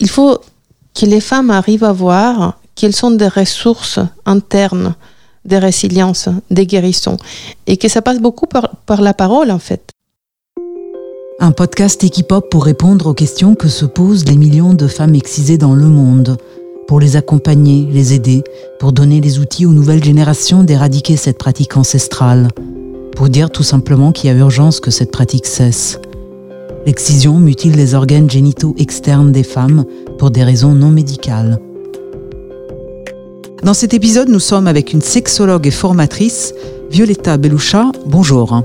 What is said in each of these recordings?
il faut que les femmes arrivent à voir quelles sont des ressources internes de résilience, des guérissons, et que ça passe beaucoup par, par la parole en fait. Un podcast Equipop pour répondre aux questions que se posent les millions de femmes excisées dans le monde, pour les accompagner, les aider, pour donner les outils aux nouvelles générations d'éradiquer cette pratique ancestrale, pour dire tout simplement qu'il y a urgence que cette pratique cesse. L'excision mutile les organes génitaux externes des femmes pour des raisons non médicales. Dans cet épisode, nous sommes avec une sexologue et formatrice, Violetta Beloucha. Bonjour.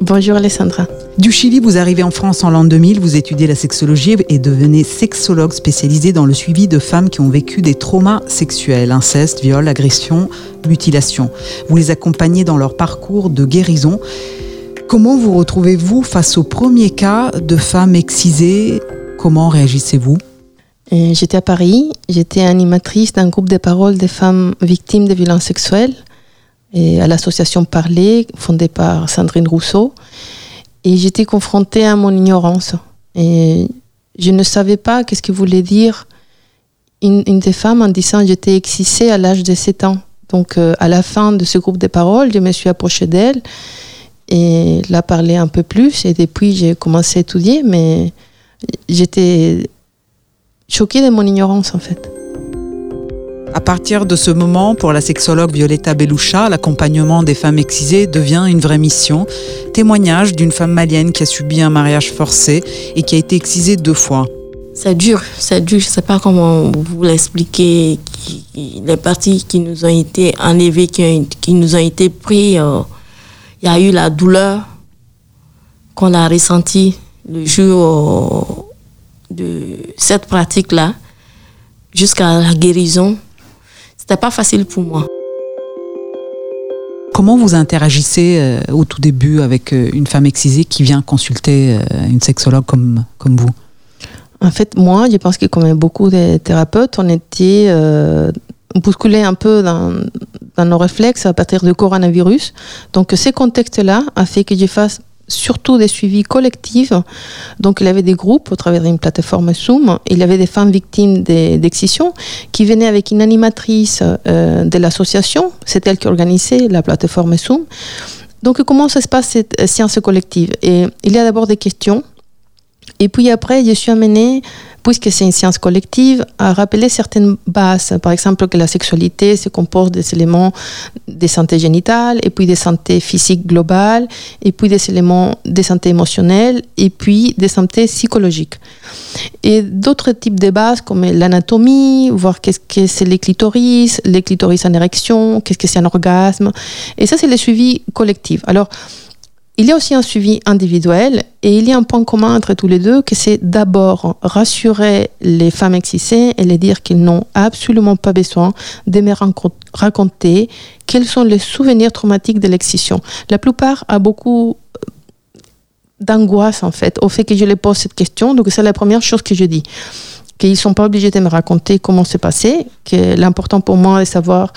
Bonjour Alessandra. Du Chili, vous arrivez en France en l'an 2000, vous étudiez la sexologie et devenez sexologue spécialisée dans le suivi de femmes qui ont vécu des traumas sexuels, inceste, viol, agression, mutilation. Vous les accompagnez dans leur parcours de guérison. Comment vous retrouvez-vous face au premier cas de femmes excisées? Comment réagissez-vous? J'étais à Paris, j'étais animatrice d'un groupe de paroles des femmes victimes de violences sexuelles et à l'association Parler, fondée par Sandrine Rousseau. Et j'étais confrontée à mon ignorance. Et je ne savais pas qu'est-ce que voulait dire une, des femmes en disant j'étais excisée à l'âge de 7 ans. Donc euh, à la fin de ce groupe de paroles, je me suis approchée d'elle et l'a parlé un peu plus. Et depuis, j'ai commencé à étudier, mais j'étais choquée de mon ignorance en fait. À partir de ce moment, pour la sexologue Violetta Beloucha, l'accompagnement des femmes excisées devient une vraie mission. Témoignage d'une femme malienne qui a subi un mariage forcé et qui a été excisée deux fois. C'est dur, c'est dur. Je ne sais pas comment vous l'expliquer. Les parties qui nous ont été enlevées, qui, nous ont été prises, euh, il y a eu la douleur qu'on a ressentie le jour de cette pratique-là jusqu'à la guérison, c'était pas facile pour moi. Comment vous interagissez euh, au tout début avec euh, une femme excisée qui vient consulter euh, une sexologue comme, comme vous? En fait, moi, je pense que comme beaucoup de thérapeutes, on était bousculés un peu dans, nos réflexes à partir du coronavirus. Donc, ces contextes-là a fait que je fasse surtout des suivis collectifs. Donc, il y avait des groupes au travers d'une plateforme Zoom. Il y avait des femmes victimes d'excision qui venaient avec une animatrice euh, de l'association. C'est elle qui organisait la plateforme Zoom. Donc, comment ça se passe cette science collective? Et il y a d'abord des questions. Et puis après, je suis amenée puisque c'est une science collective, à rappeler certaines bases. Par exemple, que la sexualité se compose des éléments de santé génitale, et puis des santé physique globale, et puis des éléments de santé émotionnelle, et puis des santé psychologique. Et d'autres types de bases comme l'anatomie, voir qu'est-ce que c'est les clitoris, les clitoris en érection, qu'est-ce que c'est un orgasme. Et ça, c'est le suivi collectif. Alors, il y a aussi un suivi individuel et il y a un point commun entre tous les deux, que c'est d'abord rassurer les femmes excisées et les dire qu'ils n'ont absolument pas besoin de me raconter quels sont les souvenirs traumatiques de l'excision. La plupart a beaucoup euh, d'angoisse en fait au fait que je les pose cette question. Donc c'est la première chose que je dis qu'ils ne sont pas obligés de me raconter comment c'est passé, que l'important pour moi est de savoir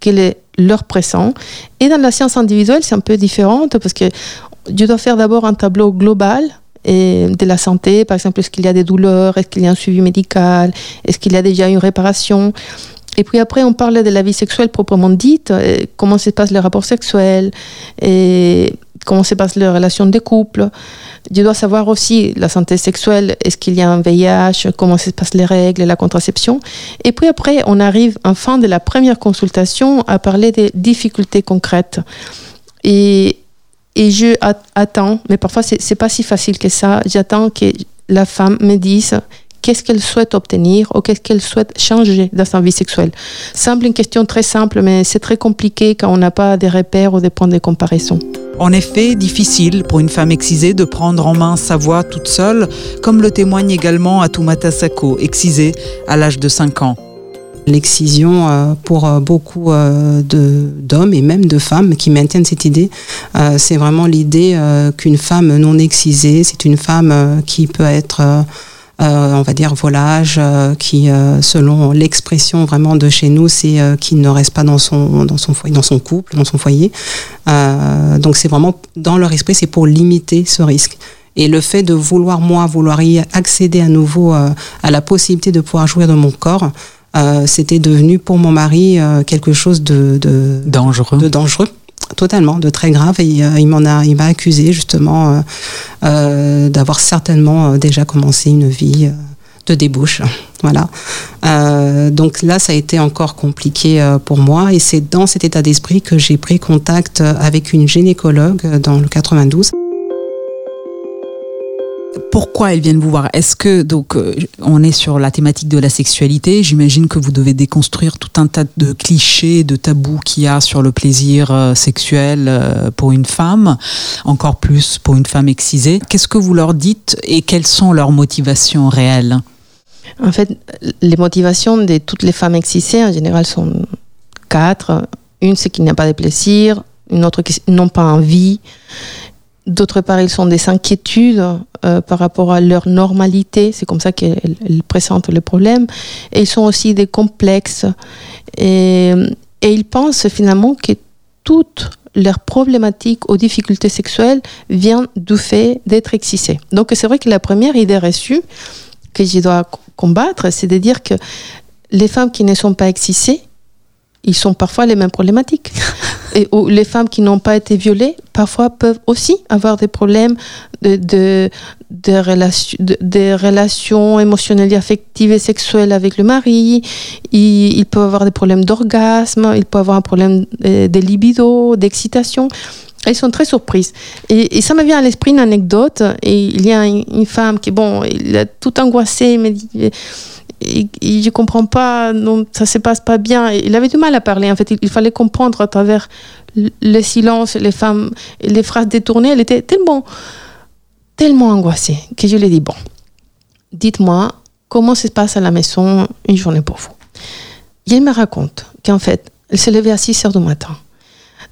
quel est leur présent. Et dans la science individuelle, c'est un peu différent parce que je dois faire d'abord un tableau global et de la santé. Par exemple, est-ce qu'il y a des douleurs Est-ce qu'il y a un suivi médical Est-ce qu'il y a déjà une réparation et puis après, on parle de la vie sexuelle proprement dite, euh, comment se passe les rapports sexuels, et comment se passe les relations de couple. Je dois savoir aussi la santé sexuelle, est-ce qu'il y a un VIH, comment se passent les règles, la contraception. Et puis après, on arrive en fin de la première consultation à parler des difficultés concrètes. Et, et je attends, mais parfois c'est pas si facile que ça, j'attends que la femme me dise qu'est-ce qu'elle souhaite obtenir ou qu'est-ce qu'elle souhaite changer dans sa vie sexuelle. Semble une question très simple, mais c'est très compliqué quand on n'a pas des repères ou des points de comparaison. En effet, difficile pour une femme excisée de prendre en main sa voix toute seule, comme le témoigne également Atumata Sako, excisée à l'âge de 5 ans. L'excision, euh, pour euh, beaucoup euh, d'hommes et même de femmes qui maintiennent cette idée, c'est vraiment l'idée qu'une femme non excisée, c'est une femme qui peut être on va dire volage, euh, qui, euh, selon l'expression vraiment de chez nous, c'est qui ne reste pas dans son dans son foyer, dans son couple, dans son foyer. donc c'est vraiment dans leur esprit, c'est pour limiter ce risque. Et le fait de vouloir, moi, vouloir y accéder à nouveau à la possibilité de pouvoir jouir de mon corps, c'était devenu pour mon mari quelque chose de, dangereux. De dangereux totalement, de très grave. Et il m'en a, il m'a accusé justement d'avoir certainement déjà commencé une vie de débauche. Voilà. Euh, donc là, ça a été encore compliqué euh, pour moi et c'est dans cet état d'esprit que j'ai pris contact avec une gynécologue dans le 92 pourquoi elles viennent vous voir? Est-ce que donc euh, on est sur la thématique de la sexualité J'imagine que vous devez déconstruire tout un tas de clichés, de tabous qu'il y a sur le plaisir sexuel pour une femme, encore plus pour une femme excisée. Qu'est-ce que vous leur dites et quelles sont leurs motivations réelles? En fait, les motivations de toutes les femmes excisées, en général, sont quatre. Une, c'est qu'il n'y a pas de plaisir. Une autre, qu'ils n'ont pas envie. D'autre part, ils ont des inquiétudes euh, par rapport à leur normalité. C'est comme ça qu'elles présentent le problème. Et ils sont aussi des complexes. Et, ils pensent finalement que toutes leurs problématiques ou difficultés sexuelles viennent du fait d'être excisées. Donc c'est vrai que la première idée reçue que je dois combattre, c'est de dire que les femmes qui ne sont pas excisées, ils sont parfois les mêmes problématiques. Et les femmes qui n'ont pas été violées, parfois peuvent aussi avoir des problèmes de, relations, émotionnelles, affectives et sexuelles avec le mari. Ils, peuvent avoir des problèmes d'orgasme, ils peuvent avoir un problème de, de libido, d'excitation. Elles sont très surprises. Et, ça me vient à l'esprit une anecdote. Il y a une, femme qui, bon, il a tout angoissé, mais et, je comprends pas, non, ça se passe pas bien. Il avait du mal à parler. En fait, il, fallait comprendre à travers le silence, les femmes, les phrases détournées. Elle était tellement, tellement angoissée que je lui ai dit bon, dites-moi comment ça se passe à la maison une journée pour vous? Et elle me raconte qu'en fait, elle s'est levée à 6 heures du matin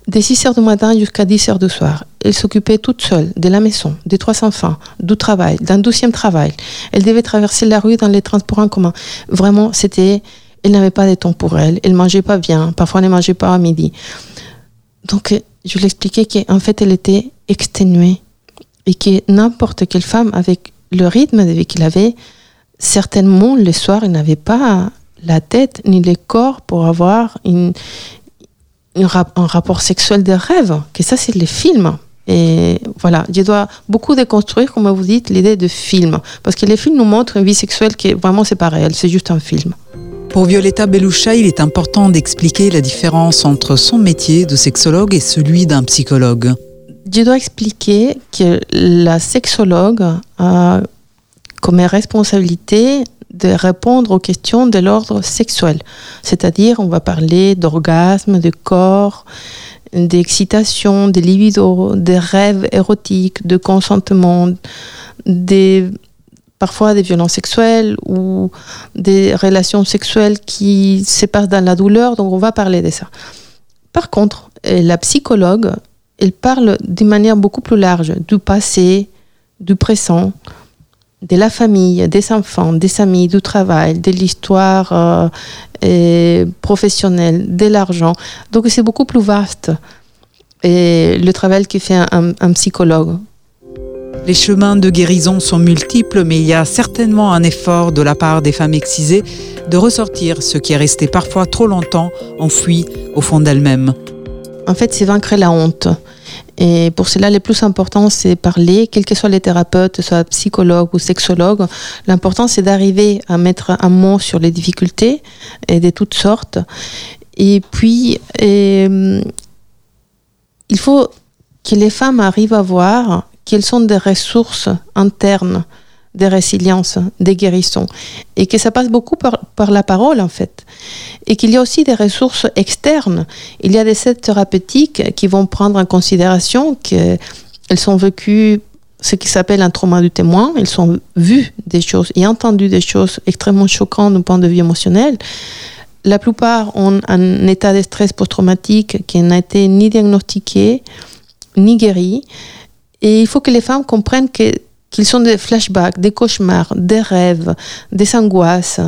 de 6 heures du matin jusqu'à 10 heures du soir. Elle s'occupait toute seule de la maison, des trois enfants, du travail, d'un douzième travail. Elle devait traverser la rue dans les transports en commun. Vraiment, c'était, elle n'avait pas de temps pour elle. Elle mangeait pas bien. Parfois, elle ne mangeait pas à midi. Donc, je lui expliquais qu'en fait, elle était exténuée et que n'importe quelle femme, avec le rythme de vie qu'il avait, certainement, le soir, elle n'avait pas la tête ni le corps pour avoir une, un rapport sexuel de rêve, que ça c'est les films. Et voilà, je dois beaucoup déconstruire, comme vous dites, l'idée de film. Parce que les films nous montrent une vie sexuelle qui est vraiment c'est pas réel, c'est juste un film. Pour Violetta Beloucha, il est important d'expliquer la différence entre son métier de sexologue et celui d'un psychologue. Je dois expliquer que la sexologue a comme responsabilité de répondre aux questions de l'ordre sexuel. C'est-à-dire, on va parler d'orgasme, de corps, d'excitation, de libido, de rêves érotiques, de consentement, des, parfois des violences sexuelles ou des relations sexuelles qui se passent dans la douleur. Donc, on va parler de ça. Par contre, la psychologue, elle parle d'une manière beaucoup plus large du passé, du présent, de la famille, des enfants, des amis, du travail, de l'histoire euh, professionnelle, de l'argent. Donc c'est beaucoup plus vaste et le travail que fait un, un psychologue. Les chemins de guérison sont multiples, mais il y a certainement un effort de la part des femmes excisées de ressortir ce qui est resté parfois trop longtemps enfoui au fond d'elles-mêmes. En fait, c'est vaincre la honte. Et pour cela, le plus important, c'est parler, quels que soient les thérapeutes, soit psychologues ou sexologues. L'important, c'est d'arriver à mettre un mot sur les difficultés et de toutes sortes. Et puis, il faut que les femmes arrivent à voir quelles sont des ressources internes de résilience, des guérissons, et que ça passe beaucoup par, la parole en fait, et qu'il y a aussi des ressources externes. Il y a des aides thérapeutiques qui vont prendre en considération qu'elles sont vécues ce qui s'appelle un trauma du témoin. Elles ont vu des choses et entendu des choses extrêmement choquantes du point de vue émotionnel. La plupart ont un état de stress post-traumatique qui n'a été ni diagnostiqué ni guéri. Et il faut que les femmes comprennent que qu'ils ont des flashbacks, des cauchemars, des rêves, des angoisses,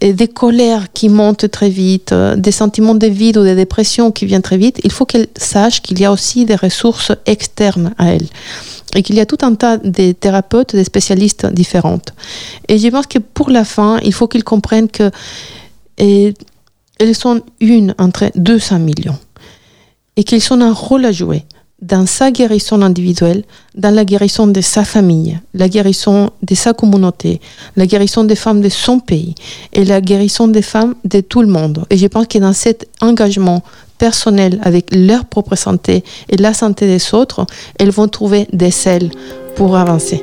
et des colères qui montent très vite, des sentiments de vide ou de dépression qui viennent très vite, il faut qu'elle sache qu'il y a aussi des ressources externes à elle et qu'il y a tout un tas de thérapeutes, de spécialistes différentes. Et je pense que pour la fin, il faut qu'ils comprennent que et, elles sont une entre 200 millions et qu'ils ont un rôle à jouer dans sa guérison individuelle, dans la guérison de sa famille, la guérison de sa communauté, la guérison des femmes de son pays et la guérison des femmes de tout le monde. Et je pense que dans cet engagement personnel avec leur propre santé et la santé des autres, elles vont trouver des ailes pour avancer.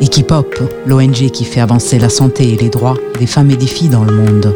Equipop, l'ONG qui fait avancer la santé et les droits des femmes et des filles dans le monde.